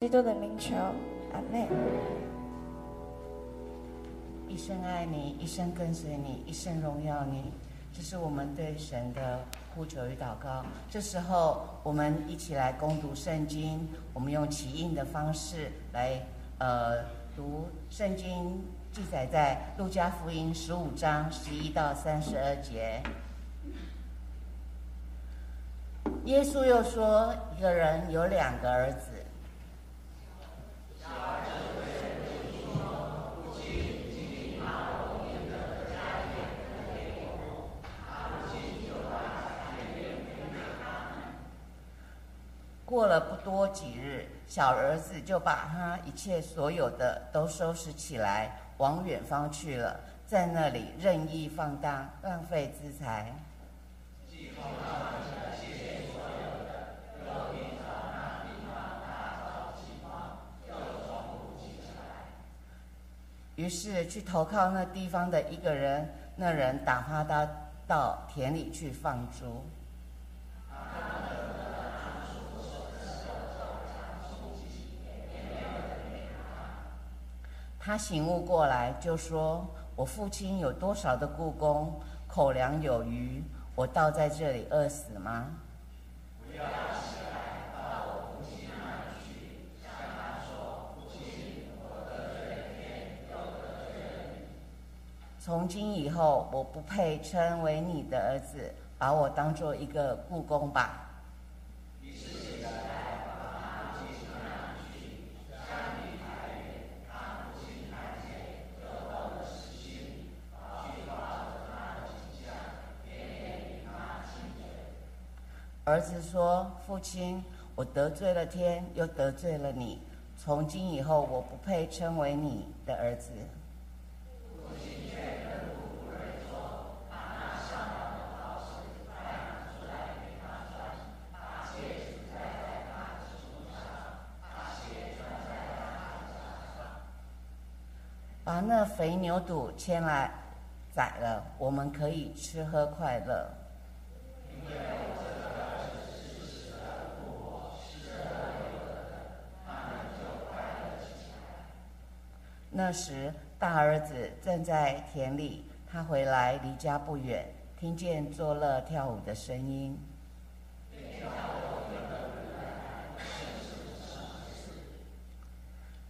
基督的名求，阿妹。一生爱你，一生跟随你，一生荣耀你，这是我们对神的呼求与祷告。这时候，我们一起来攻读圣经，我们用起印的方式来呃读圣经，记载在路加福音十五章十一到三十二节。耶稣又说，一个人有两个儿子。过了不多几日，小儿子就把他一切所有的都收拾起来，往远方去了，在那里任意放荡，浪费资财。于是去投靠那地方的一个人，那人打发他到田里去放猪。他醒悟过来，就说：“我父亲有多少的故宫，口粮有余，我倒在这里饿死吗？”，：“，从今以后，我不配称为你的儿子，把我当做一个故宫吧。”儿子说：“父亲，我得罪了天，又得罪了你。从今以后，我不配称为你的儿子。”把那肥牛肚牵来宰了，我们可以吃喝快乐。那时，大儿子正在田里，他回来离家不远，听见作乐跳舞的声音。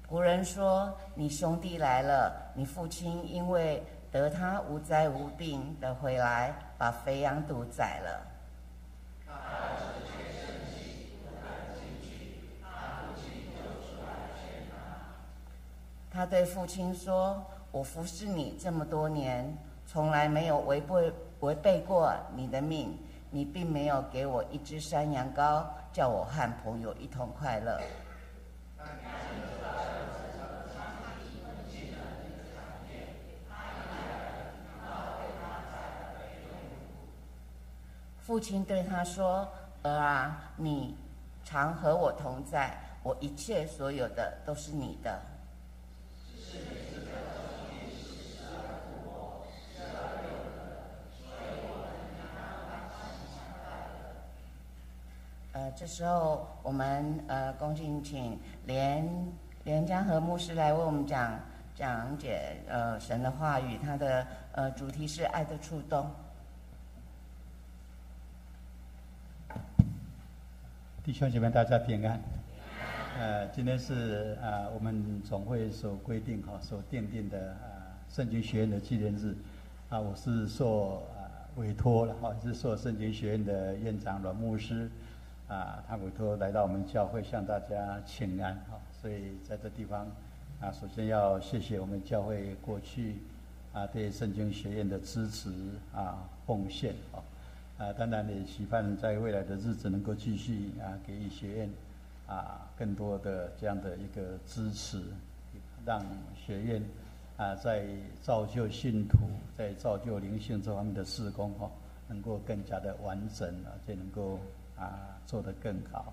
仆人说：“你兄弟来了，你父亲因为得他无灾无病的回来，把肥羊犊宰了。”他对父亲说：“我服侍你这么多年，从来没有违背违背过你的命。你并没有给我一只山羊羔，叫我和朋友一同快乐。”父亲对他说：“儿啊，你常和我同在，我一切所有的都是你的。”呃，这时候我们呃恭敬请连连江和牧师来为我们讲讲解呃神的话语，他的呃主题是爱的触动。弟兄姐妹，大家平安。呃，今天是啊，我们总会所规定哈，所奠定的啊，圣经学院的纪念日啊，我是受啊委托了哈，是受圣经学院的院长阮牧师啊，他委托来到我们教会向大家请安哈，所以在这地方啊，首先要谢谢我们教会过去啊对圣经学院的支持啊奉献啊，啊，当然也期盼在未来的日子能够继续啊给予学院。啊，更多的这样的一个支持，让学院啊在造就信徒、在造就灵性这方面的事工哈，能够更加的完整，而且能够啊做得更好。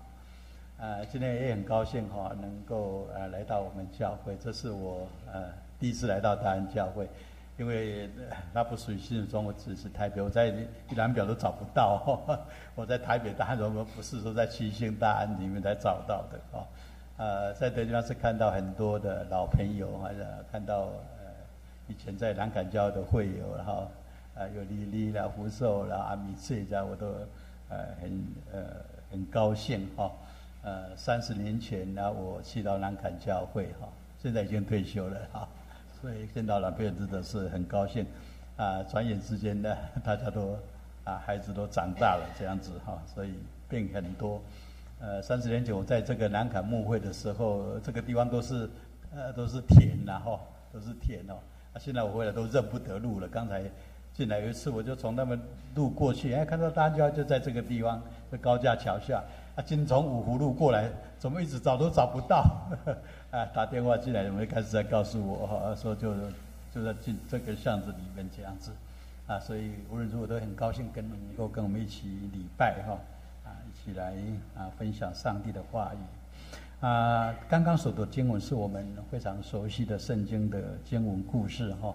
啊，今天也很高兴哈，能够呃来到我们教会，这是我呃第一次来到大安教会。因为那不属于新竹中，我只是台北，我在一览表都找不到。我在台北大安，我们不是说在七星大安里面才找到的啊。呃，在德地方是看到很多的老朋友，或者看到呃以前在南港教的会友，然后呃有丽丽啦、福寿啦、阿米翠这家，我都呃很呃很高兴哈。呃，三十年前呢，我去到南坎教会哈，现在已经退休了哈，所以见到老朋友真的是很高兴。啊，转眼之间呢，大家都啊孩子都长大了这样子哈，所以变很多。呃，三十年前我在这个南坎牧会的时候，这个地方都是呃都是田呐哈，都是田哦。啊，现在我回来都认不得路了。刚才进来有一次，我就从那边路过去，哎，看到大家就在这个地方，在高架桥下。啊，今从五湖路过来，怎么一直找都找不到？啊，打电话进来，我们开始在告诉我哈，说就就在进这个巷子里面这样子。啊，所以无论如何都很高兴跟能够跟我们一起礼拜哈。啊，一起来啊，分享上帝的话语啊！刚刚所读经文是我们非常熟悉的圣经的经文故事哈。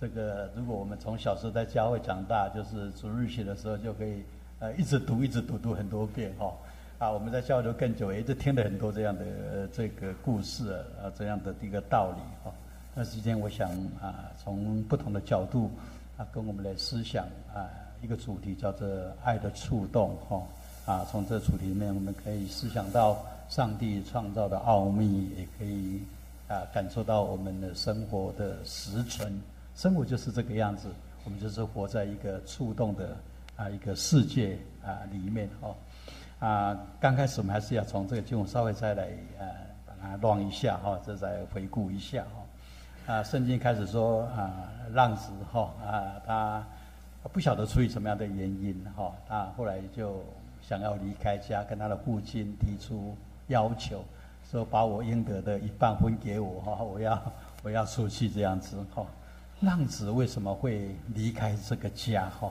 这个如果我们从小时候在教会长大，就是主日学的时候就可以呃一直读一直读读很多遍哈。啊，我们在教会更久，也就听了很多这样的这个故事啊，这样的一个道理哈。那今天我想啊，从不同的角度啊，跟我们来思想啊，一个主题叫做爱的触动哈。啊，从这主题里面，我们可以思想到上帝创造的奥秘，也可以啊感受到我们的生活的实存。生活就是这个样子，我们就是活在一个触动的啊一个世界啊里面哦。啊，刚开始我们还是要从这个经文稍微再来啊把它乱一下哈，这再回顾一下哈。啊，圣经开始说啊，浪子哈啊，他不晓得出于什么样的原因哈，他后来就。想要离开家，跟他的父亲提出要求，说把我应得的一半分给我哈，我要我要出去这样子哈。浪子为什么会离开这个家哈？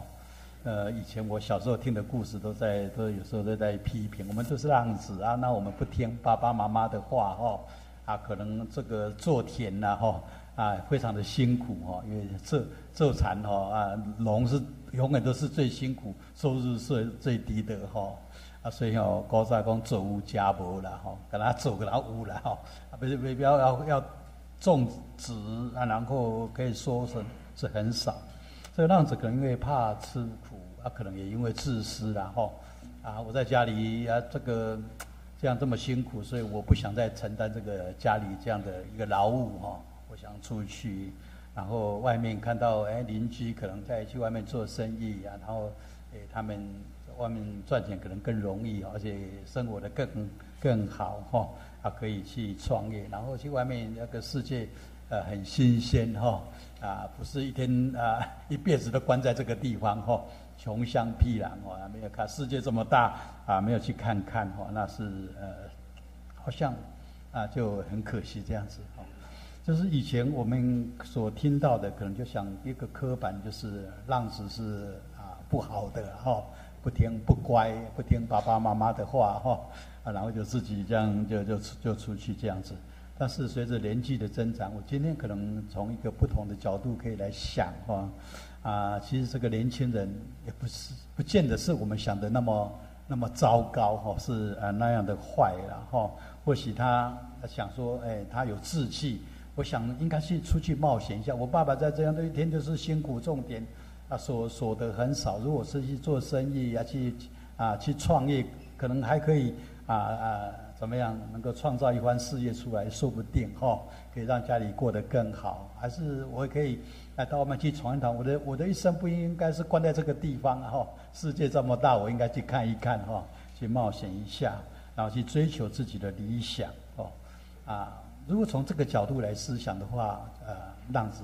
呃，以前我小时候听的故事都在都有时候都在批评，我们都是浪子啊，那我们不听爸爸妈妈的话哈，啊，可能这个做田呐哈啊，非常的辛苦哈，因为做做蚕哈啊，农是。永远都是最辛苦、收入是最低的哈啊，所以哦，高山讲做无家无了哈，跟他做跟他无了哈啊，不是不要要要种植啊，然后可以说是是很少。这个浪子可能因为怕吃苦啊，可能也因为自私然后啊，我在家里啊这个这样这么辛苦，所以我不想再承担这个家里这样的一个劳务哈，我想出去。然后外面看到哎邻居可能在去外面做生意啊，然后哎他们外面赚钱可能更容易，而且生活的更更好哈，啊可以去创业，然后去外面那个世界呃很新鲜哈，啊不是一天啊 一辈子都关在这个地方哈，穷乡僻壤哦，没有看世界这么大啊，没有去看看哈，那是呃好像啊就很可惜这样子哈。就是以前我们所听到的，可能就想一个刻板，就是浪子是啊不好的哈，不听不乖，不听爸爸妈妈的话哈，然后就自己这样就就就出去这样子。但是随着年纪的增长，我今天可能从一个不同的角度可以来想哈，啊其实这个年轻人也不是不见得是我们想的那么那么糟糕哈，是啊那样的坏然后或许他想说，哎他有志气。我想应该是出去冒险一下。我爸爸在这样的一天就是辛苦重点，啊，所所得很少。如果是去做生意啊，去啊去创业，可能还可以啊啊怎么样能够创造一番事业出来，说不定哈，可以让家里过得更好。还是我可以来到外面去闯一闯。我的我的一生不应该是关在这个地方哈。世界这么大，我应该去看一看哈，去冒险一下，然后去追求自己的理想哦啊。如果从这个角度来思想的话，呃，浪子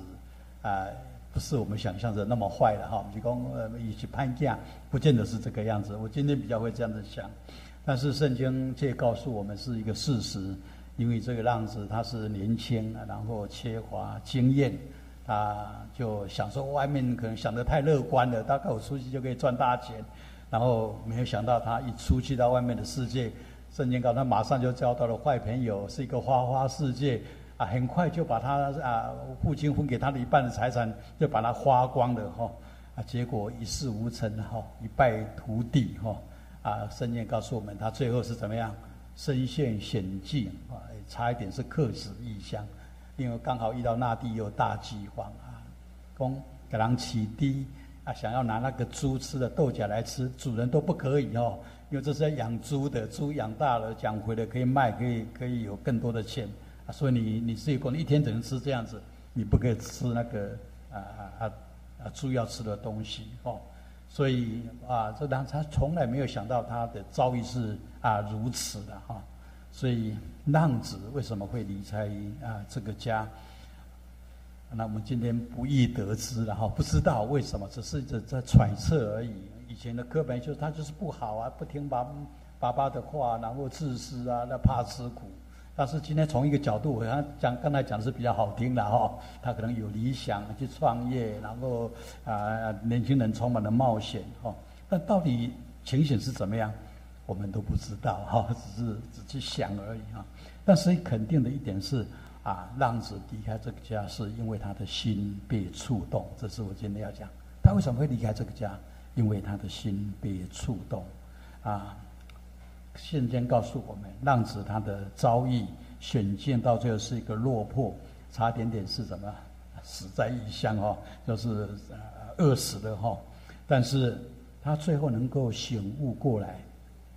啊，不是我们想象的那么坏了哈。比如呃，一起攀架，不见得是这个样子。我今天比较会这样子想，但是圣经却告诉我们是一个事实，因为这个浪子他是年轻，然后缺乏经验，他就想说外面可能想的太乐观了，大概我出去就可以赚大钱，然后没有想到他一出去到外面的世界。圣经告诉他马上就交到了坏朋友，是一个花花世界啊！很快就把他啊父亲分给他的一半的财产就把他花光了哈啊！结果一事无成哈，一败涂地哈啊！圣经告诉我们，他最后是怎么样身陷险境啊，差一点是客死异乡，因为刚好遇到那地有大饥荒啊，公给人起低啊，想要拿那个猪吃的豆荚来吃，主人都不可以哦，因为这是要养猪的，猪养大了养回来可以卖，可以可以有更多的钱啊，所以你你自己过，一天只能吃这样子，你不可以吃那个啊啊啊啊猪要吃的东西哦。所以啊，这让他从来没有想到他的遭遇是啊如此的哈。所以浪子为什么会离开啊这个家？那我们今天不易得知了哈，不知道为什么，只是在在揣测而已。以前的课本就是他就是不好啊，不听爸爸爸的话，然后自私啊，那怕吃苦。但是今天从一个角度，我刚讲刚才讲的是比较好听的哈，他可能有理想去创业，然后啊年轻人充满了冒险哈，但到底情形是怎么样，我们都不知道哈，只是只去想而已哈。但是肯定的一点是啊，浪子离开这个家是因为他的心被触动，这是我今天要讲。他为什么会离开这个家？因为他的心被触动啊。现间告诉我们，浪子他的遭遇选见到最后是一个落魄，差点点是什么死在异乡哈，就是饿死了哈。但是他最后能够醒悟过来，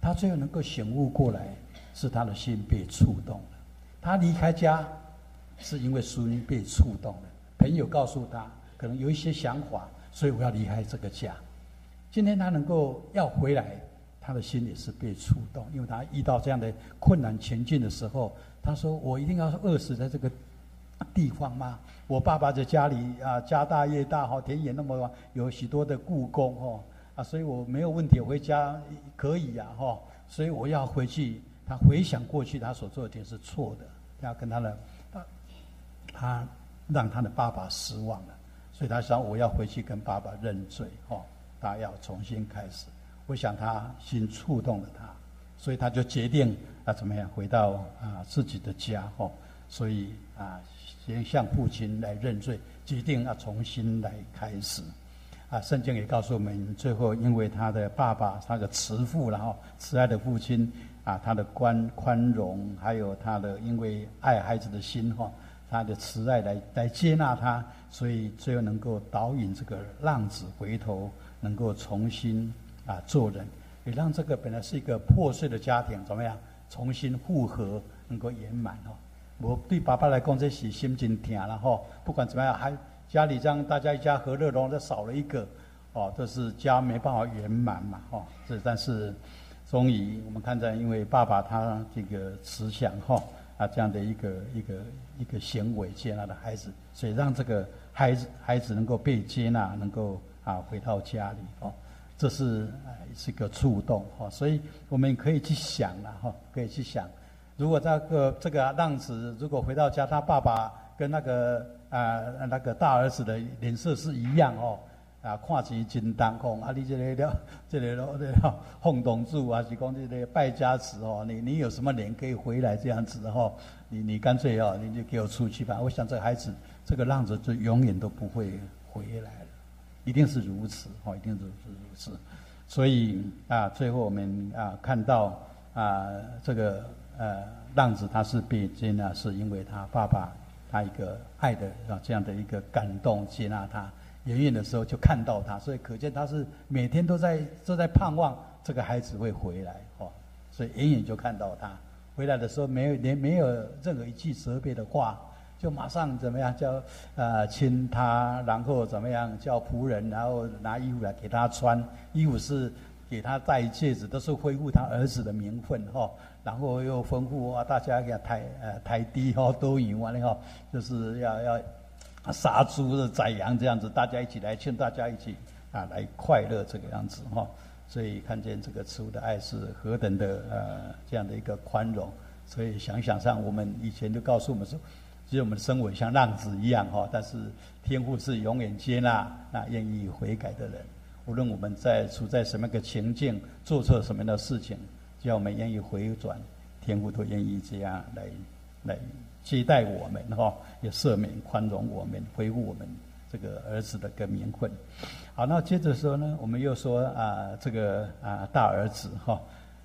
他最后能够醒悟过来，是他的心被触动了。他离开家是因为心被触动了，朋友告诉他可能有一些想法，所以我要离开这个家。今天他能够要回来。他的心也是被触动，因为他遇到这样的困难前进的时候，他说：“我一定要饿死在这个地方吗？我爸爸在家里啊，家大业大哈，田野那么有许多的故宫哦啊，所以我没有问题，回家可以呀哈，所以我要回去。他回想过去，他所做的点是错的，要跟他的他他让他的爸爸失望了，所以他想我要回去跟爸爸认罪哦，他要重新开始。”我想他心触动了他，所以他就决定啊怎么样回到啊自己的家哦，所以啊先向父亲来认罪，决定要重新来开始。啊，圣经也告诉我们，最后因为他的爸爸他的慈父，然后慈爱的父亲啊，他的宽宽容，还有他的因为爱孩子的心哈，他的慈爱来来接纳他，所以最后能够导引这个浪子回头，能够重新。啊，做人也让这个本来是一个破碎的家庭怎么样重新复合，能够圆满哦。我对爸爸来讲，这是心情甜了哈。不管怎么样，还家里这样大家一家和乐融，这少了一个哦，这是家没办法圆满嘛哈。这但是终于我们看在，因为爸爸他这个慈祥哈啊这样的一个一个一个行为接纳的孩子，所以让这个孩子孩子能够被接纳，能够啊回到家里哦。这是呃是个触动哈，所以我们可以去想了哈，可以去想，如果这个这个浪子如果回到家，他爸爸跟那个啊那个大儿子的脸色是一样哦，啊看起真当空啊，你这个了 这个了这个轰动住啊，是讲这个败家子哦，你你有什么脸可以回来这样子哈？你你干脆哦，你就给我出去吧。我想这孩子这个浪子就永远都不会回来了。一定是如此，哦，一定是是如此，所以啊，最后我们啊看到啊这个呃浪子他是被接纳，是因为他爸爸他一个爱的啊这样的一个感动接纳他，远远的时候就看到他，所以可见他是每天都在都在盼望这个孩子会回来，哦，所以远远就看到他回来的时候没有连没有任何一句责备的话。就马上怎么样叫呃亲他，然后怎么样叫仆人，然后拿衣服来给他穿，衣服是给他戴戒指，都是恢复他儿子的名分哈。然后又吩咐啊大家给他抬呃抬低哈，都赢完了哈，就是要要杀猪的宰羊这样子，大家一起来劝大家一起啊来快乐这个样子哈。所以看见这个慈父的爱是何等的呃这样的一个宽容，所以想想上我们以前就告诉我们说。其实我们的生活像浪子一样哈，但是天父是永远接纳那愿意悔改的人。无论我们在处在什么个情境，做错什么样的事情，只要我们愿意回转，天父都愿意这样来来接待我们哈，也赦免宽容我们，恢复我们这个儿子的个名分。好，那接着说呢，我们又说啊，这个啊大儿子哈，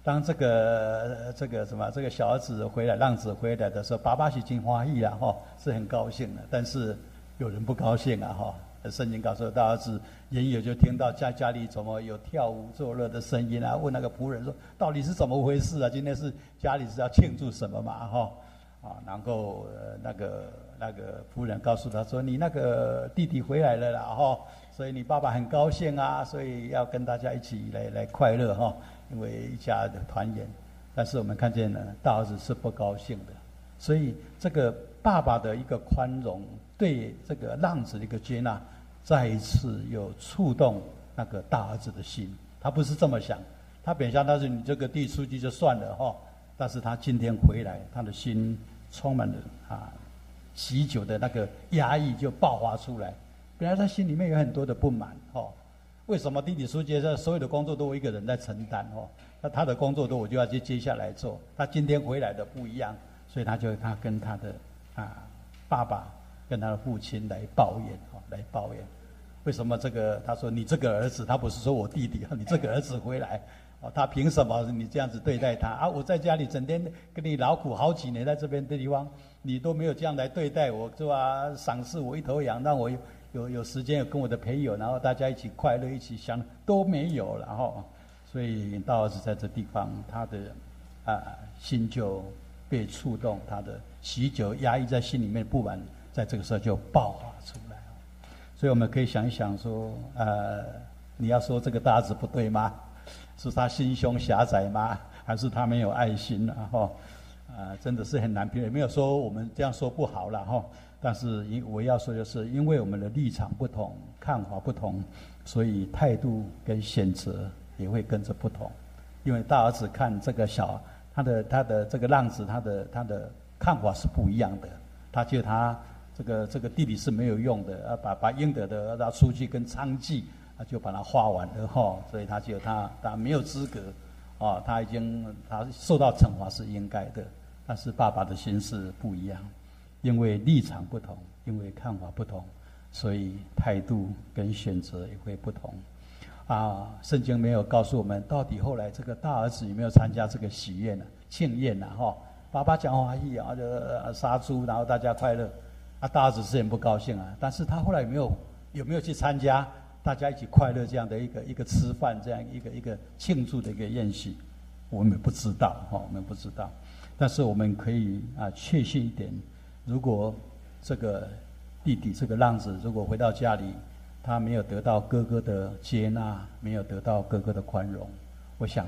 当这个这个什么这个小儿子回来，浪子回来的时候，爸爸是金花意了哈，是很高兴的。但是有人不高兴啊哈。圣经告诉大儿子，言有就听到家家里怎么有跳舞作乐的声音啊？问那个仆人说，到底是怎么回事啊？今天是家里是要庆祝什么嘛哈？啊，然后那个那个仆人告诉他说，你那个弟弟回来了啦哈，所以你爸爸很高兴啊，所以要跟大家一起来来快乐哈。因为一家的团圆，但是我们看见呢，大儿子是不高兴的，所以这个爸爸的一个宽容，对这个浪子的一个接纳，再一次又触动那个大儿子的心。他不是这么想，他本想他是你这个递出去就算了哈，但是他今天回来，他的心充满了啊喜久的那个压抑就爆发出来。本来他心里面有很多的不满哈。为什么弟弟书记这所有的工作都我一个人在承担哦？那他的工作都我就要去接下来做。他今天回来的不一样，所以他就他跟他的啊爸爸跟他的父亲来抱怨哦，来抱怨。为什么这个？他说你这个儿子，他不是说我弟弟啊，你这个儿子回来哦，他凭什么你这样子对待他啊？我在家里整天跟你劳苦好几年，在这边的地方，你都没有这样来对待我，是吧？赏赐我一头羊，让我。有有时间有跟我的朋友，然后大家一起快乐，一起想都没有，然后，所以大儿子在这地方，他的啊心就被触动，他的喜久压抑在心里面不满，在这个时候就爆发出来所以我们可以想一想说，呃，你要说这个大子不对吗？是他心胸狭窄吗？还是他没有爱心然后啊，真的是很难评，也没有说我们这样说不好了哈。但是因我要说的是，因为我们的立场不同，看法不同，所以态度跟选择也会跟着不同。因为大儿子看这个小，他的他的这个浪子，他的他的看法是不一样的。他觉得他这个这个弟弟是没有用的，啊，把把应得的让出去跟娼妓，啊，就把他花完了哈。所以他觉得他他没有资格，啊，他已经他受到惩罚是应该的。但是爸爸的心思不一样。因为立场不同，因为看法不同，所以态度跟选择也会不同。啊，圣经没有告诉我们到底后来这个大儿子有没有参加这个喜宴呢？庆宴呢？哈，爸爸讲话一啊，就杀猪，然后大家快乐。啊，大儿子是很不高兴啊，但是他后来有没有有没有去参加大家一起快乐这样的一个一个吃饭这样一个一个庆祝的一个宴席？我们不知道哈，我们不知道。但是我们可以啊，确信一点。如果这个弟弟这个浪子如果回到家里，他没有得到哥哥的接纳，没有得到哥哥的宽容，我想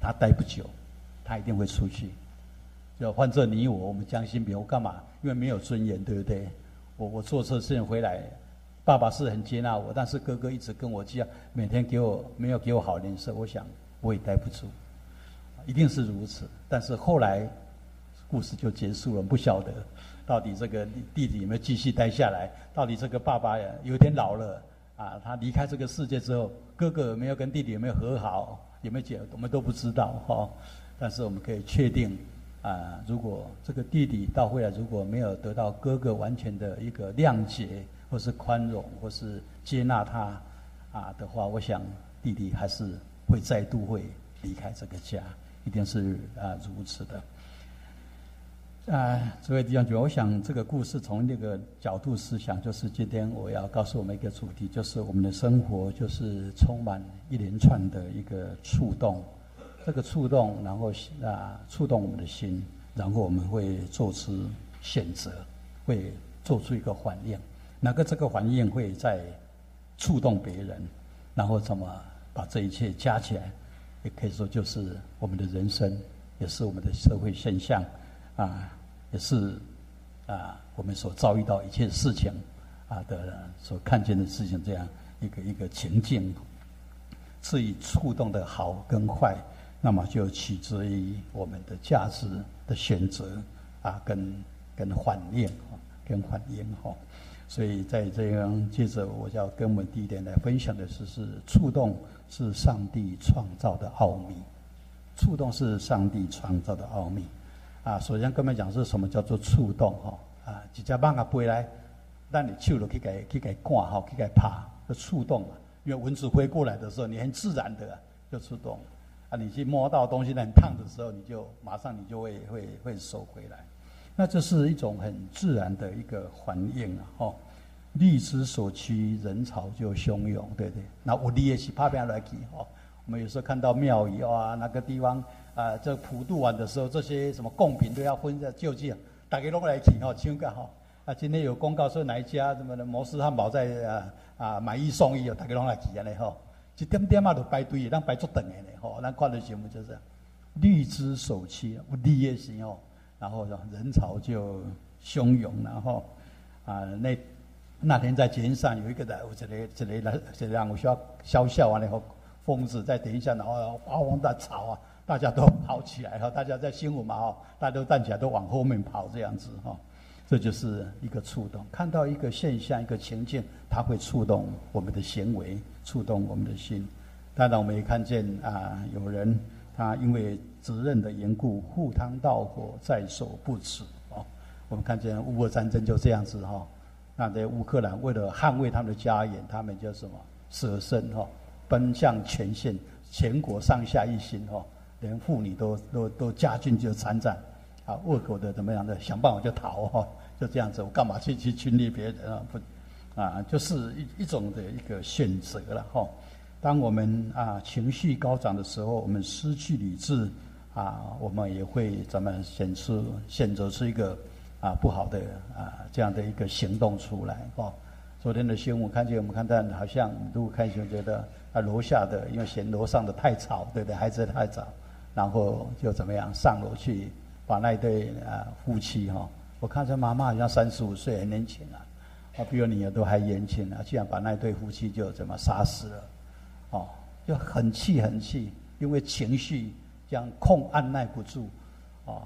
他待不久，他一定会出去。就换做你我，我们将心比，我干嘛？因为没有尊严，对不对？我我做错事情回来，爸爸是很接纳我，但是哥哥一直跟我这样，每天给我没有给我好脸色，我想我也待不住，一定是如此。但是后来故事就结束了，不晓得。到底这个弟弟有没有继续待下来？到底这个爸爸有点老了啊？他离开这个世界之后，哥哥有没有跟弟弟有没有和好？有没有解？我们都不知道哈。但是我们可以确定啊，如果这个弟弟到未来如果没有得到哥哥完全的一个谅解，或是宽容，或是接纳他啊的话，我想弟弟还是会再度会离开这个家，一定是啊如此的。啊，这位弟兄姐妹，我想这个故事从那个角度思想，就是今天我要告诉我们一个主题，就是我们的生活就是充满一连串的一个触动，这个触动，然后啊触动我们的心，然后我们会做出选择，会做出一个反应，哪个这个反应会在触动别人，然后怎么把这一切加起来，也可以说就是我们的人生，也是我们的社会现象啊。也是啊，我们所遭遇到一切事情啊的所看见的事情，这样一个一个情境，至于触动的好跟坏，那么就取决于我们的价值的选择啊，跟跟反应，跟反应哈。所以在这样接着，我要跟我们第一点来分享的是：是触动是上帝创造的奥秘，触动是上帝创造的奥秘。啊，首先跟我们讲是什么叫做触动哈？啊，一只蚊啊飞来，让你手了去给去给挂哈，去给拍，就触动嘛。因为蚊子飞过来的时候，你很自然的就触动。啊，你去摸到东西很烫的时候，你就马上你就会会会收回来。那这是一种很自然的一个环境啊，吼。力之所趋，人潮就汹涌，对不对？那我你也是怕别人来去吼。我们有时候看到庙宇啊，那个地方啊，这普渡完的时候，这些什么贡品都要分在就近，大家拢来请吼，抢个吼。啊，今天有公告说哪一家什么的摩斯汉堡在啊啊买一送一哦，大家拢来去安尼吼，一点点嘛都排队，咱排足等的呢吼。咱看的节目就是，绿之所趋，有利也行哦。然后人潮就汹涌，然后啊那。那天在节目上有一个在，我这里这里来，这里我需要笑笑完了以后，疯子再等一下，然后哗哗的吵啊，大家都跑起来哈，大家在新闻嘛哈，大家都站起来都往后面跑这样子哈，这就是一个触动。看到一个现象、一个情境，它会触动我们的行为，触动我们的心。当然，我们也看见啊，有人他因为责任的缘故，赴汤蹈火，在所不辞哦。我们看见乌俄战争就这样子哈。那在乌克兰为了捍卫他们的家园，他们就什么舍身哈，奔向前线，全国上下一心哈，连妇女都都都加进就参战，啊，恶狗的怎么样的想办法就逃哈，就这样子，我干嘛去去侵略别人啊？不，啊，就是一一种的一个选择了哈。当我们啊情绪高涨的时候，我们失去理智啊，我们也会怎么选出选择出一个。啊，不好的啊，这样的一个行动出来哦。昨天的新闻看见我们看到，好像如果看新闻觉得啊，楼下的因为嫌楼上的太吵，对不对？孩子太吵，然后就怎么样上楼去把那对啊夫妻哈，我看这妈妈好像三十五岁，很年轻啊，啊，比我女儿都还年轻啊，居然把那对夫妻就怎么杀死了，哦，就很气很气，因为情绪这样控按耐不住。哦，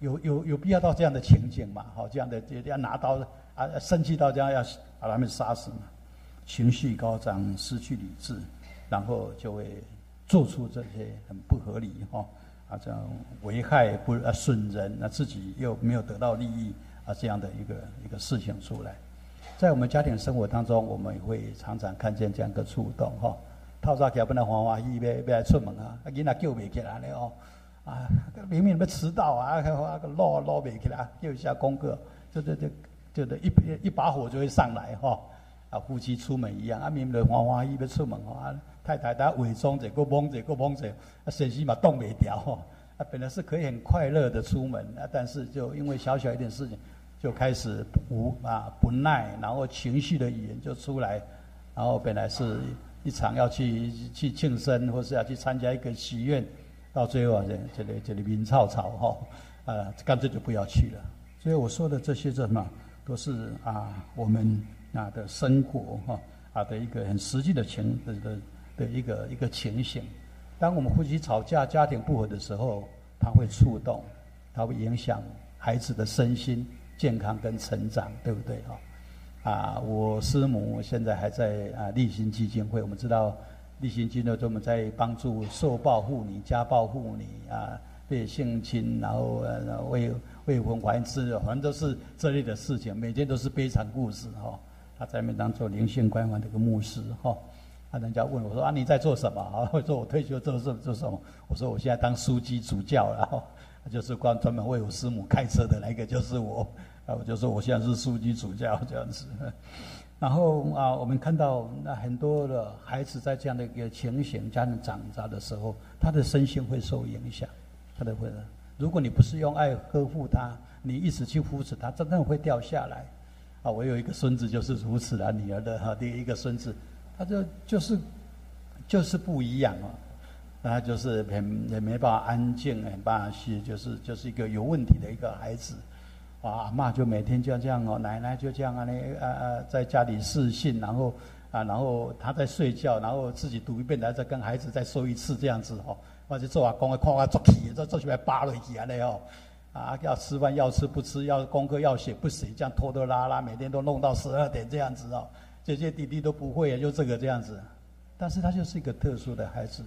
有有有必要到这样的情景嘛？好，这样的要拿刀啊，生气到这样要把他们杀死嘛？情绪高涨，失去理智，然后就会做出这些很不合理哈啊，这样危害不啊损人，那自己又没有得到利益啊这样的一个一个事情出来。在我们家庭生活当中，我们也会常常看见这样个触动哈。透早起来不能欢欢喜喜要要出门啊，囡仔叫袂起来了哦。啊，明明要迟到啊，还那个落落不起来，又一下功课，就就就就得一一把火就会上来哈。啊，夫妻出门一样，啊，明明欢欢喜喜要出门啊，太太她伪装着，个蒙着，个蒙着，啊，身心嘛动不掉哈。啊，本来是可以很快乐的出门，啊，但是就因为小小一点事情，就开始无啊不耐，然后情绪的语言就出来，然后本来是一场要去去庆生，或是要去参加一个喜宴。到最后啊，这这里这里名草草哈，啊，干脆就不要去了。所以我说的这些这什么，都是啊，我们啊的生活哈啊的一个很实际的情的的的一个一个情形。当我们夫妻吵架、家庭不和的时候，它会触动，它会影响孩子的身心健康跟成长，对不对哈？啊，我师母现在还在啊立新基金会，我们知道。立行金呢，专门在帮助受暴妇女、家暴妇女啊，被性侵，然后呃未未婚怀孕，反正都是这类的事情，每天都是悲惨故事哈。他在那当做灵性关怀的一个牧师哈。啊，人家问我说啊，你在做什么？啊，我说我退休做什做什么？我说我现在当书记主教了，就是关专门为我师母开车的那个就是我。啊，我就说我现在是书记主教这样子。然后啊，我们看到那很多的孩子在这样的一个情形家庭长大的时候，他的身心会受影响，他的会。如果你不是用爱呵护他，你一直去扶持他，真的会掉下来。啊，我有一个孙子就是如此啊，女儿的哈第一个孙子，他就就是就是不一样啊，他就是很也没办法安静，没办法去，就是就是一个有问题的一个孩子。啊，妈就每天就这样哦，奶奶就这样啊，那呃呃，在家里试信，然后啊，然后他在睡觉，然后自己读一遍，然后再跟孩子再说一次这样子哦。或者做阿公啊，看我做起，做做起来扒落去啊嘞哦。啊，要吃饭要吃不吃，要功课要写不写，这样拖拖拉拉，每天都弄到十二点这样子哦。这些弟弟都不会，也就这个这样子。但是他就是一个特殊的孩子，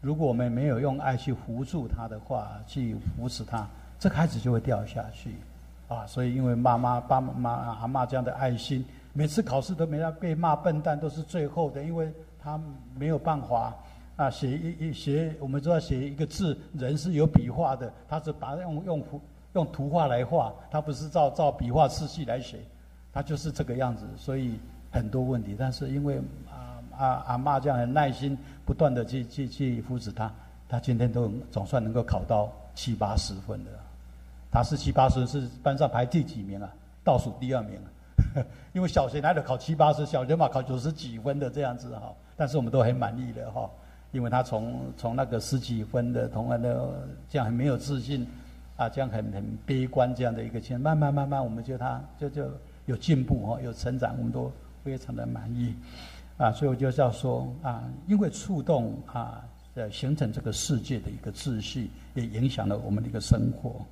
如果我们没有用爱去扶住他的话，去扶持他，这个孩子就会掉下去。啊，所以因为妈妈、爸妈、阿妈这样的爱心，每次考试都没让被骂笨蛋，都是最后的，因为他没有办法啊，写一一写，我们知道写一个字，人是有笔画的，他是把用用用图画来画，他不是照照笔画次序来写，他就是这个样子，所以很多问题。但是因为啊啊阿妈这样很耐心，不断的去去去扶持他，他今天都总算能够考到七八十分的，他是七八十是班上排第几名啊？倒数第二名。因为小学哪里考七八十，小学嘛考九十几分的这样子哈，但是我们都很满意的哈。因为他从从那个十几分的同样的这样很没有自信，啊，这样很很悲观这样的一个情，慢慢慢慢，我们觉得他就就有进步哦，有成长，我们都非常的满意，啊，所以我就是要说啊，因为触动啊，呃，形成这个世界的一个秩序，也影响了我们的一个生活。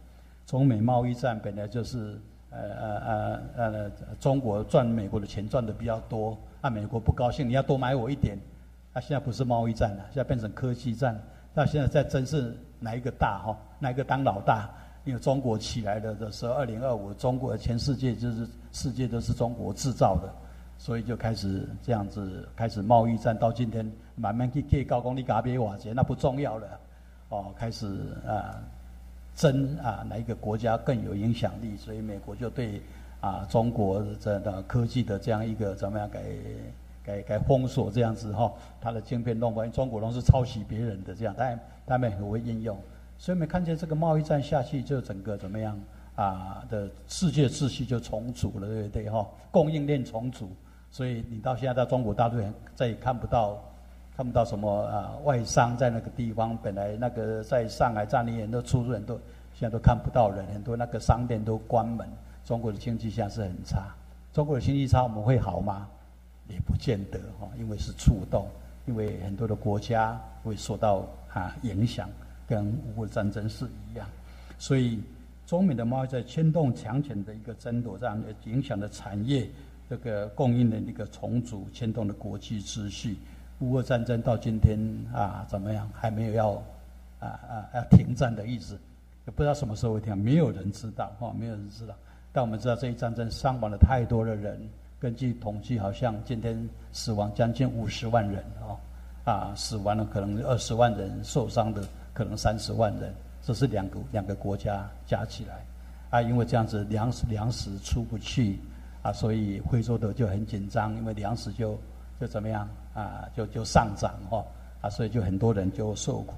中美贸易战本来就是呃呃呃呃，中国赚美国的钱赚的比较多，啊，美国不高兴，你要多买我一点。那现在不是贸易战了，现在变成科技战。那现在在真是哪一个大哈？哪一个当老大？因为中国起来的的时候，二零二五，中国全世界就是世界都是中国制造的，所以就开始这样子开始贸易战。到今天慢慢去以高工你嘎别瓦杰，那不重要了。哦，开始啊争啊哪一个国家更有影响力？所以美国就对啊中国这的科技的这样一个怎么样给？该该封锁这样子哈，它的晶片弄完，中国都是抄袭别人的这样，但他们很会应用，所以我们看见这个贸易战下去，就整个怎么样啊的世界秩序就重组了，对不对哈？供应链重组，所以你到现在在中国大陆再也看不到看不到什么啊外商在那个地方，本来那个在上海站里很多出入人都现在都看不到人，很多那个商店都关门，中国的经济现在是很差，中国的经济差我们会好吗？也不见得哈，因为是触动，因为很多的国家会受到啊影响，跟乌克战争是一样，所以中美的贸易在牵动强权的一个争夺，上影响的产业这个供应的一个重组，牵动的国际秩序。乌俄战争到今天啊怎么样，还没有要啊啊要停战的意思，也不知道什么时候会停，没有人知道哈，没有人知道。但我们知道这一战争伤亡了太多的人。根据统计，好像今天死亡将近五十万人哦，啊，死亡了可能二十万人，受伤的可能三十万人，这是两个两个国家加起来，啊，因为这样子粮食粮食出不去，啊，所以非洲的就很紧张，因为粮食就就怎么样啊，就就上涨哈，啊，所以就很多人就受苦，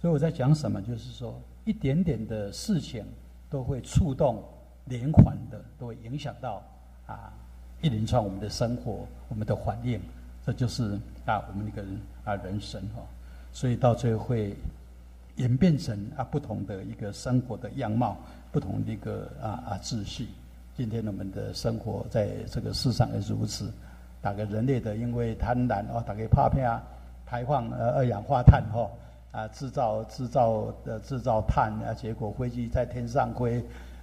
所以我在讲什么，就是说一点点的事情都会触动连环的，都会影响到啊。一连串我们的生活，我们的环境，这就是啊我们一个啊人生哈，所以到最后会演变成啊不同的一个生活的样貌，不同的一个啊啊秩序。今天我们的生活在这个世上也是如此，打个人类的因为贪婪哦，打个怕片啊，排放呃二氧化碳哈啊制造制造的制造碳啊，结果飞机在天上飞。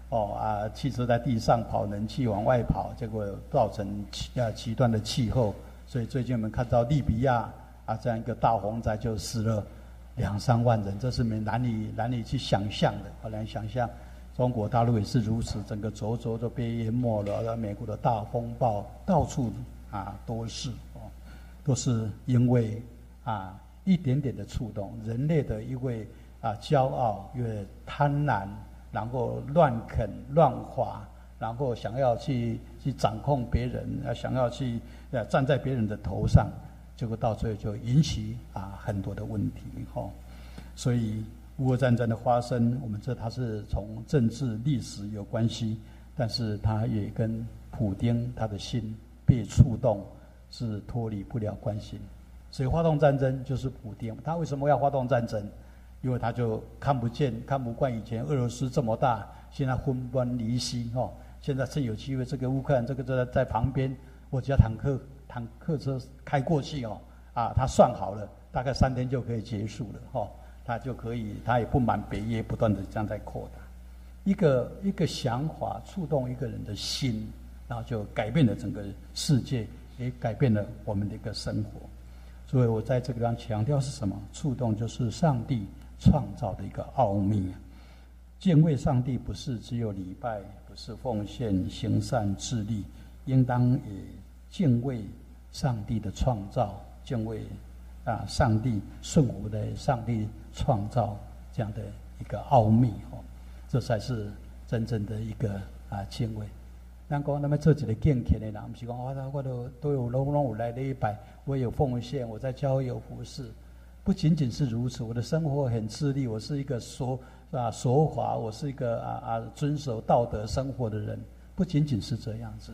哦啊，汽车在地上跑，冷气往外跑，结果造成极啊极端的气候。所以最近我们看到利比亚啊这样一个大洪灾，就死了两三万人，这是没难以难以去想象的。很难想象，中国大陆也是如此，整个轴轴都被淹没了。而美国的大风暴到处啊都是哦，都是因为啊一点点的触动，人类的因为啊骄傲，因为贪婪。然后乱啃乱划，然后想要去去掌控别人，呃，想要去呃站在别人的头上，结果到最后就引起啊很多的问题哈。所以乌俄战争的发生，我们知道它是从政治历史有关系，但是它也跟普丁他的心被触动是脱离不了关系。所以发动战争就是普丁，他为什么要发动战争？因为他就看不见、看不惯以前俄罗斯这么大，现在分崩离析哦。现在趁有机会，这个乌克兰这个在在旁边，我只要坦克坦克车开过去哦，啊，他算好了，大概三天就可以结束了哈。他就可以，他也不满北业不断的这样在扩大，一个一个想法触动一个人的心，然后就改变了整个世界，也改变了我们的一个生活。所以我在这个地方强调是什么？触动就是上帝。创造的一个奥秘，敬畏上帝不是只有礼拜，不是奉献、行善、自立，应当也敬畏上帝的创造，敬畏啊，上帝顺服的上帝创造这样的一个奥秘哦，这才是真正的一个啊敬畏。咱讲那么这几个敬虔的人，不是讲我我都都有拢拢有来礼拜，我有奉献，我在交友服侍。不仅仅是如此，我的生活很自律，我是一个说啊说法，我是一个啊啊遵守道德生活的人。不仅仅是这样子，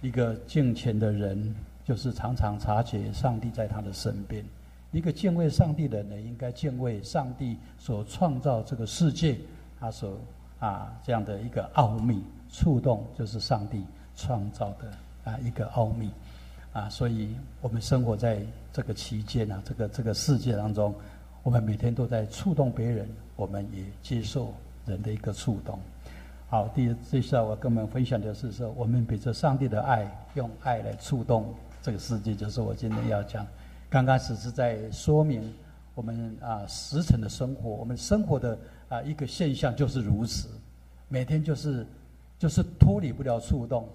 一个敬虔的人，就是常常察觉上帝在他的身边。一个敬畏上帝的人，应该敬畏上帝所创造这个世界，他所啊这样的一个奥秘。触动就是上帝创造的啊一个奥秘啊，所以我们生活在这个期间啊，这个这个世界当中，我们每天都在触动别人，我们也接受人的一个触动。好，第，接下来我跟我们分享的是说，我们比着上帝的爱，用爱来触动这个世界，就是我今天要讲。刚开始是在说明我们啊实诚的生活，我们生活的啊一个现象就是如此，每天就是。就是脱离不了触动，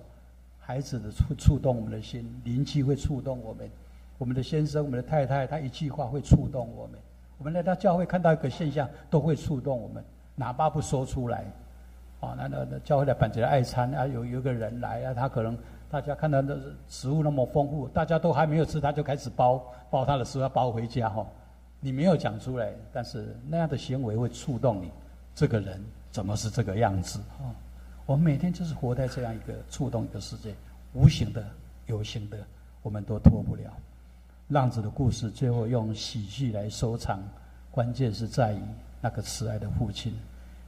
孩子的触触动我们的心，灵气会触动我们，我们的先生、我们的太太，他一句话会触动我们。我们来到教会看到一个现象，都会触动我们，哪怕不说出来。啊，那那那教会的板子的爱餐啊，有有个人来啊，他可能大家看到的食物那么丰富，大家都还没有吃，他就开始包包他的食物要包回家哈。你没有讲出来，但是那样的行为会触动你，这个人怎么是这个样子啊？我们每天就是活在这样一个触动一个世界，无形的、有形的，我们都脱不了。浪子的故事最后用喜剧来收场，关键是在于那个慈爱的父亲，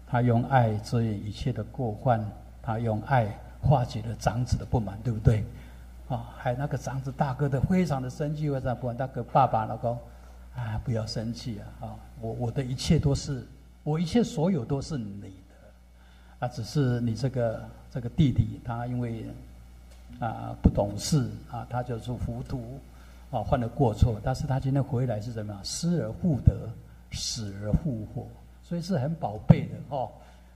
他用爱遮掩一切的过患，他用爱化解了长子的不满，对不对？啊，还有那个长子大哥的非常的生气，非常不满。那个爸爸老公，啊，不要生气啊！啊，我我的一切都是，我一切所有都是你的。啊，只是你这个这个弟弟，他因为啊不懂事啊，他就是糊涂啊，犯了过错。但是他今天回来是怎么样？失而复得，死而复活，所以是很宝贝的哦。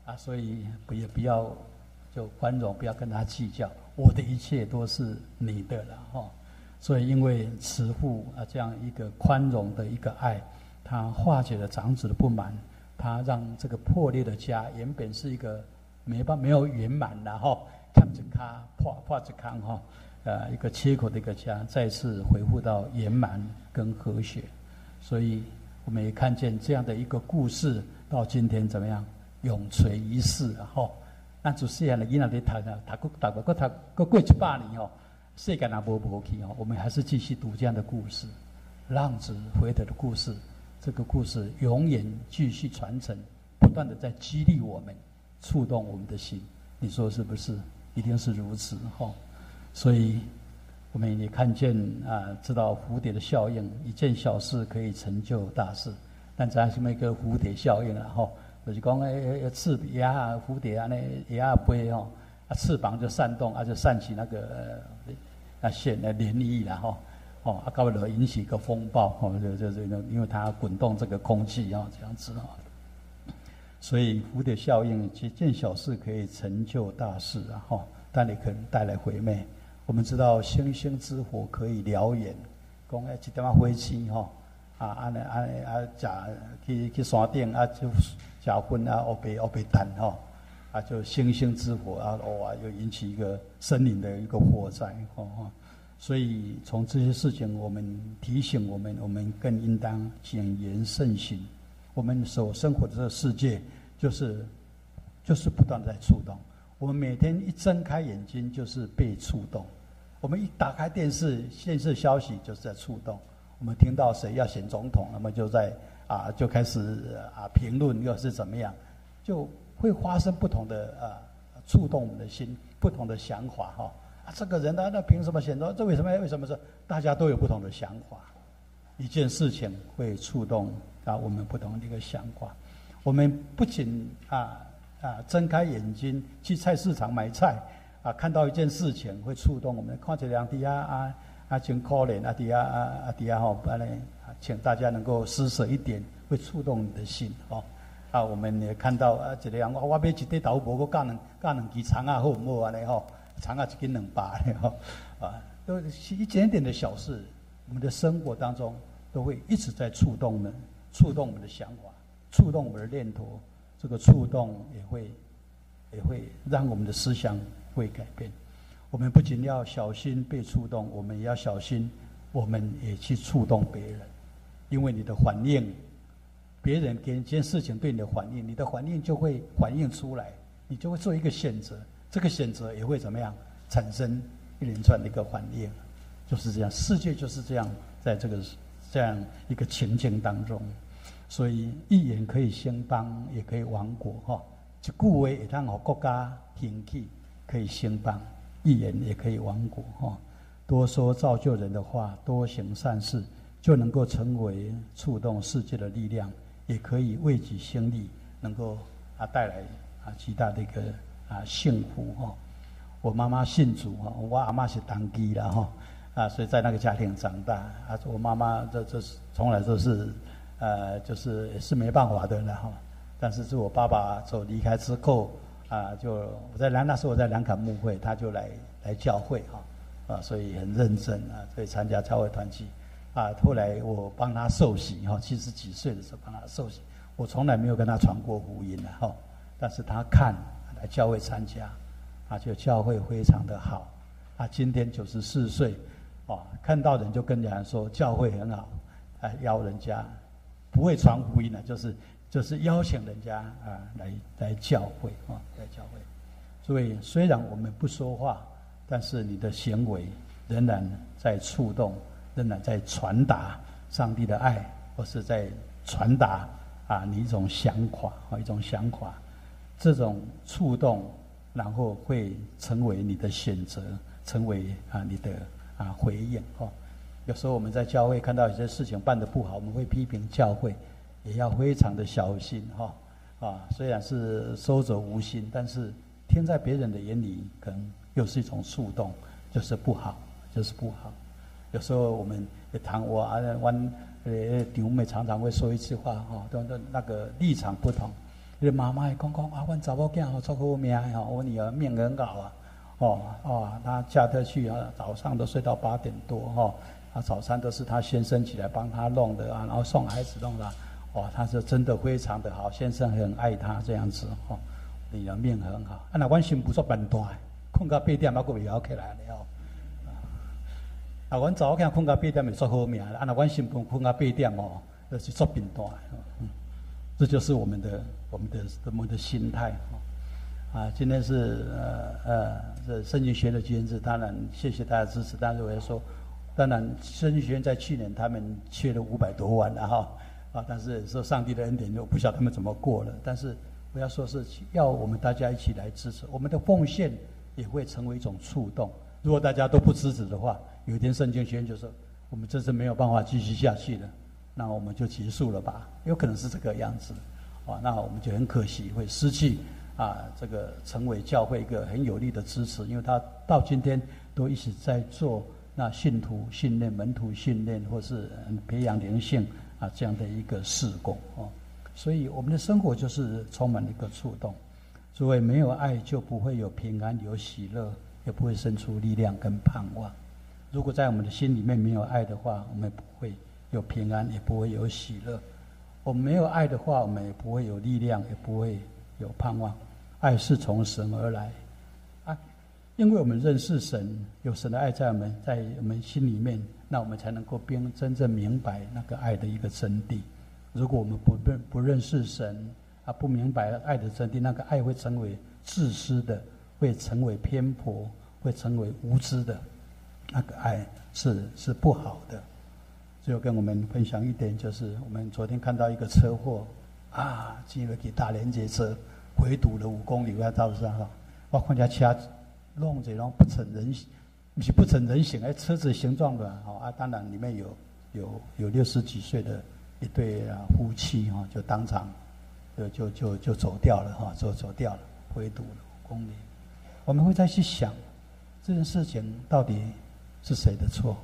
啊，所以不也不要就宽容，不要跟他计较。我的一切都是你的了哈。所以因为慈父啊这样一个宽容的一个爱，他化解了长子的不满，他让这个破裂的家原本是一个。没办没有圆满的哈，看着卡破破着康哈，呃，一个切口的一个家，再次恢复到圆满跟和谐，所以我们也看见这样的一个故事，到今天怎么样，永垂一世哈。那主世人的伊那里谈啊，他过大过过他过过一百年哦，世界那无无去哦，我们还是继续读这样的故事，浪子回头的故事，这个故事永远继续传承，不断的在激励我们。触动我们的心，你说是不是？一定是如此哈。所以我们也看见啊，知道蝴蝶的效应，一件小事可以成就大事。但咱是那个蝴蝶效应啊哈，就是讲诶诶，翅膀啊，蝴蝶啊，那也啊飞吼，啊翅膀就扇动，啊就扇起那个啊线啊涟漪了哈。哦，啊搞了引起一个风暴，哦就就就因为它滚动这个空气啊这样子哈。所以蝴蝶效应，一件小事可以成就大事啊！哈，但你可能带来毁灭。我们知道星星之火可以燎原，讲一点啊灰气哈，啊啊啊啊，假去去山顶啊就假昏啊，乌白乌白弹哈，啊就星星之火啊，哇又引起一个森林的一个火灾哈。所以从这些事情，我们提醒我们，我们更应当谨言慎行。我们所生活的这个世界，就是就是不断在触动。我们每天一睁开眼睛，就是被触动；我们一打开电视，电视消息就是在触动。我们听到谁要选总统，那么就在啊就开始啊评论，又是怎么样，就会发生不同的啊触动我们的心，不同的想法哈。啊，这个人呢，那凭什么选择？这为什么？为什么是大家都有不同的想法？一件事情会触动。啊，我们不同的一个想法，我们不仅啊啊睁开眼睛去菜市场买菜，啊看到一件事情会触动我们，看起两底啊啊啊真可怜啊底下啊啊底下吼，安尼请大家能够施舍一点，会触动你的心哦。啊，我们也看到啊，一个人我我买一块豆腐，我加两加两支肠啊，好唔好安尼吼？肠啊一斤两百吼，啊，都是一点点的小事，我们的生活当中。都会一直在触动呢，触动我们的想法，触动我们的念头。这个触动也会，也会让我们的思想会改变。我们不仅要小心被触动，我们也要小心，我们也去触动别人。因为你的反应，别人给一件事情对你的反应，你的反应就会反映出来，你就会做一个选择。这个选择也会怎么样产生一连串的一个反应，就是这样。世界就是这样，在这个这样一个情境当中。所以一言可以兴邦，也可以亡国，哈。一句话也当好国家兴起，可以兴邦；一言也可以亡国，哈。多说造就人的话，多行善事，就能够成为触动世界的力量，也可以为己兴利，能够啊带来啊极大的一个啊幸福，哈。我妈妈信主，哈，我阿妈是当机的，哈，啊，所以在那个家庭长大，啊，我妈妈这这是从来都是。呃，就是也是没办法的了哈。但是是我爸爸走离开之后，啊，就我在南那时候我在南坎牧会，他就来来教会哈，啊，所以很认真啊，所以参加教会团契，啊，后来我帮他受洗哈，七十几岁的时候帮他受洗，我从来没有跟他传过福音的哈，但是他看来教会参加，啊，就教会非常的好，啊，今天九十四岁，哦，看到人就跟人家说教会很好，哎，邀人家。不会传福音的，就是就是邀请人家啊来来教会啊来教会。所以虽然我们不说话，但是你的行为仍然在触动，仍然在传达上帝的爱，或是在传达啊你一种想法啊一种想法。这种触动，然后会成为你的选择，成为啊你的啊回应哦。有时候我们在教会看到有些事情办得不好，我们会批评教会，也要非常的小心哈。啊，虽然是收者无心，但是听在别人的眼里，可能又是一种触动，就是不好，就是不好。有时候我们也谈我啊，我呃弟妹常常会说一句话哈，都都那个立场不同。你妈妈也讲讲啊，我查某囝好出好命哈，我女儿命很好啊。哦哦，她嫁得去啊，早上都睡到八点多哈。啊，早餐都是她先生起来帮她弄的啊，然后送孩子弄的，哇，他是真的非常的好，先生很爱他这样子哦，你的命很好。啊，那阮新妇做笨蛋，困到八点还阁未起来了。啊，阮早起困到八点没做好命，啊，那阮新妇困到八点哦，就是做笨蛋。嗯，这就是我们的我们的我们的心态哦。啊，今天是呃呃，这圣经学的纪念日，当然谢谢大家支持，但是我要说。当然，圣经学院在去年他们缺了五百多万了哈，啊，但是说上帝的恩典，就不晓得他们怎么过了。但是不要说是要我们大家一起来支持，我们的奉献也会成为一种触动。如果大家都不支持的话，有一天圣经学院就说我们这是没有办法继续下去了，那我们就结束了吧？有可能是这个样子，啊，那我们就很可惜会失去啊这个成为教会一个很有力的支持，因为他到今天都一直在做。那信徒训练、门徒训练，或是培养灵性啊，这样的一个事工哦，所以我们的生活就是充满了一个触动。诸位，没有爱就不会有平安、有喜乐，也不会生出力量跟盼望。如果在我们的心里面没有爱的话，我们也不会有平安，也不会有喜乐。我们没有爱的话，我们也不会有力量，也不会有盼望。爱是从神而来啊。因为我们认识神，有神的爱在我们，在我们心里面，那我们才能够并真正明白那个爱的一个真谛。如果我们不认不认识神，啊，不明白爱的真谛，那个爱会成为自私的，会成为偏颇，会成为无知的，那个爱是是不好的。最后跟我们分享一点，就是我们昨天看到一个车祸，啊，进了给大连接车回堵了五公里，我道上哈，我看见车。弄这种不成人你，不成人形哎，车子形状的哦啊，当然里面有有有六十几岁的一对啊夫妻哈，就当场就就就就走掉了哈，走走掉了，回堵了公里。我们会再去想这件事情到底是谁的错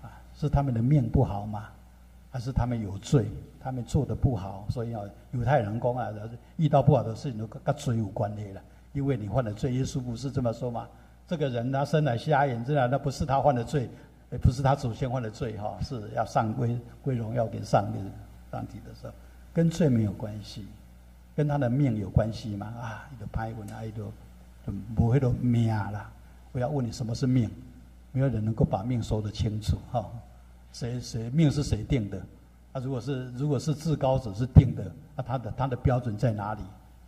啊？是他们的命不好吗？还是他们有罪？他们做的不好，所以啊，犹太人公啊，遇到不好的事情都跟跟罪有关联了。因为你犯了罪，耶稣不是这么说吗？这个人他生来瞎眼，这样那不是他犯的罪，也不是他祖先犯的罪哈，是要上归归荣耀给上帝上帝的时候，跟罪没有关系，跟他的命有关系吗？啊，一个拍文啊，一个不会都命啦。我要问你，什么是命？没有人能够把命说得清楚哈。谁谁命是谁定的？啊，如果是如果是至高者是定的，那他的他的标准在哪里？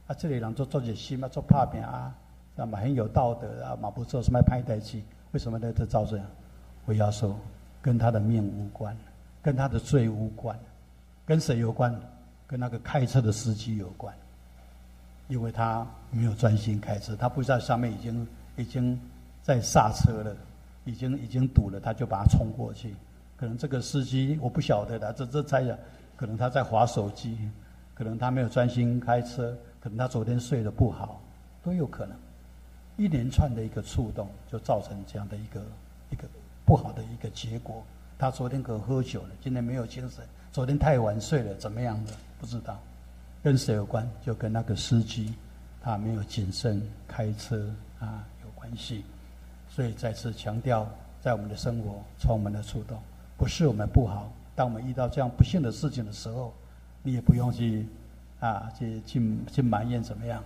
啊，这里人做做些心嘛，做怕病啊，那么很有道德啊，马不做什么拍代机，为什么呢？这造这样？我要说，跟他的命无关，跟他的罪无关，跟谁有关？跟那个开车的司机有关，因为他没有专心开车，他不知道上面已经已经在刹车了，已经已经堵了，他就把它冲过去。可能这个司机我不晓得的，这这猜想，可能他在划手机，可能他没有专心开车，可能他昨天睡得不好，都有可能。一连串的一个触动，就造成这样的一个一个不好的一个结果。他昨天可喝酒了，今天没有精神，昨天太晚睡了，怎么样的不知道，跟谁有关？就跟那个司机他没有谨慎开车啊有关系。所以再次强调，在我们的生活充满了触动。不是我们不好，当我们遇到这样不幸的事情的时候，你也不用去啊，去去去埋怨怎么样，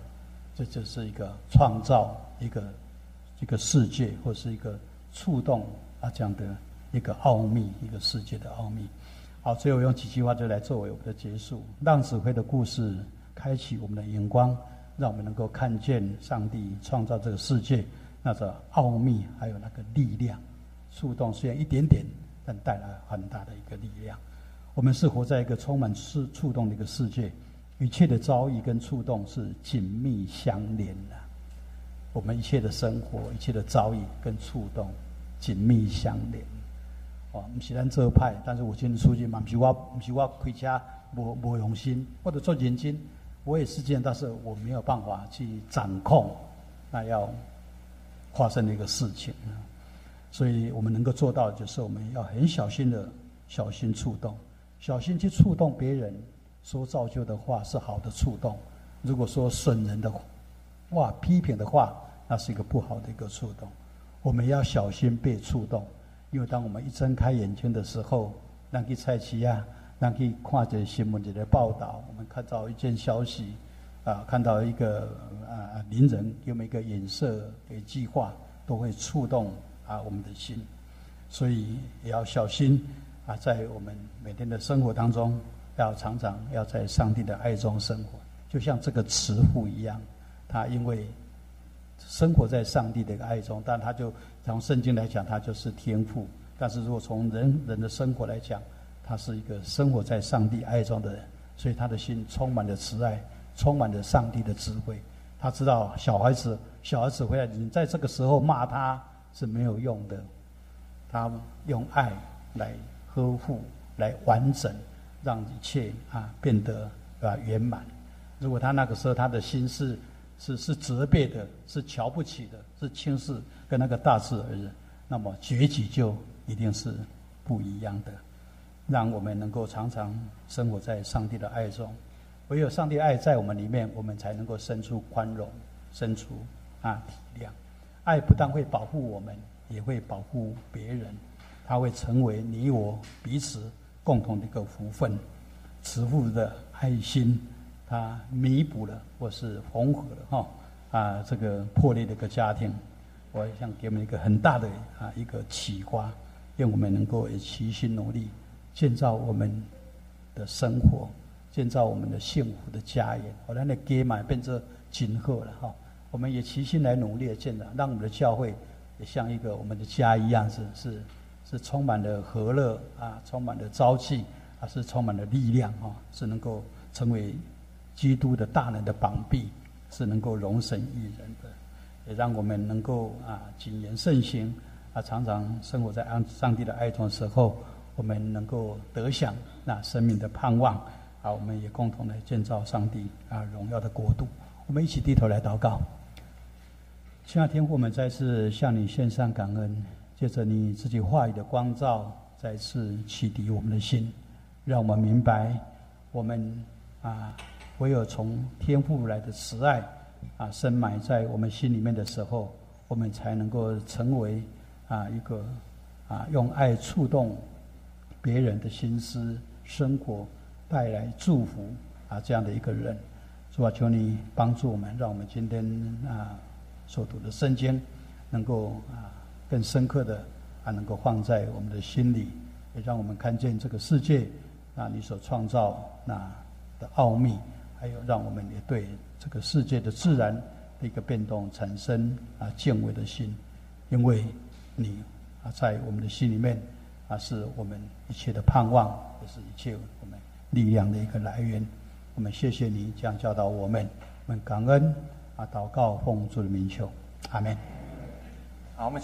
这就是一个创造一个一个世界，或是一个触动啊这样的一个奥秘，一个世界的奥秘。好，最后用几句话就来作为我们的结束。让指挥的故事开启我们的眼光，让我们能够看见上帝创造这个世界那个奥秘，还有那个力量触动，虽然一点点。但带来很大的一个力量。我们是活在一个充满触触动的一个世界，一切的遭遇跟触动是紧密相连的。我们一切的生活，一切的遭遇跟触动紧密相连。哦，不是咱这派，但是我今天出去嘛，不是我，不是我开车无无用心，或者做眼睛，我也是这样，但是我没有办法去掌控那要发生的一个事情。所以我们能够做到，就是我们要很小心的小心触动，小心去触动别人说造就的话是好的触动。如果说损人的话、批评的话，那是一个不好的一个触动。我们要小心被触动，因为当我们一睁开眼睛的时候，那去菜市啊，那去看着新闻、这些报道，我们看到一件消息啊，看到一个啊名人有没有一个眼色给计划，都会触动。啊，我们的心，所以也要小心啊，在我们每天的生活当中，要常常要在上帝的爱中生活，就像这个慈父一样，他因为生活在上帝的一个爱中，但他就从圣经来讲，他就是天赋；但是如果从人人的生活来讲，他是一个生活在上帝爱中的人，所以他的心充满了慈爱，充满了上帝的智慧。他知道小孩子，小孩子回来，你在这个时候骂他。是没有用的，他用爱来呵护、来完整，让一切啊变得啊圆满。如果他那个时候他的心是是是责备的、是瞧不起的、是轻视跟那个大智儿子，那么结局就一定是不一样的。让我们能够常常生活在上帝的爱中，唯有上帝爱在我们里面，我们才能够生出宽容、生出啊体谅。爱不但会保护我们，也会保护别人。它会成为你我彼此共同的一个福分。慈父的爱心，他弥补了或是缝合了哈啊这个破裂的一个家庭。我也想给我们一个很大的啊一个启发，愿我们能够齐心努力，建造我们的生活，建造我们的幸福的家园。我让那家嘛变成今后了哈。我们也齐心来努力的建造，让我们的教会也像一个我们的家一样，是是是充满了和乐啊，充满了朝气啊，是充满了力量啊，是能够成为基督的大能的膀臂，是能够容神一人的，也让我们能够啊谨言慎行啊，常常生活在安上帝的爱中时候，我们能够得享那生命的盼望啊，我们也共同来建造上帝啊荣耀的国度，我们一起低头来祷告。亲爱的天父，我们再次向你献上感恩。借着你自己话语的光照，再次启迪我们的心，让我们明白，我们啊，唯有从天父来的慈爱啊，深埋在我们心里面的时候，我们才能够成为啊一个啊，用爱触动别人的心思、生活，带来祝福啊，这样的一个人。主啊，求你帮助我们，让我们今天啊所读的圣经，能够啊更深刻的啊能够放在我们的心里，也让我们看见这个世界啊你所创造那的奥秘，还有让我们也对这个世界的自然的一个变动产生啊敬畏的心，因为你啊在我们的心里面啊是我们一切的盼望，也是一切我们力量的一个来源。我们谢谢你这样教导我们，我们感恩啊，祷告奉主的名求，阿门。好，我们。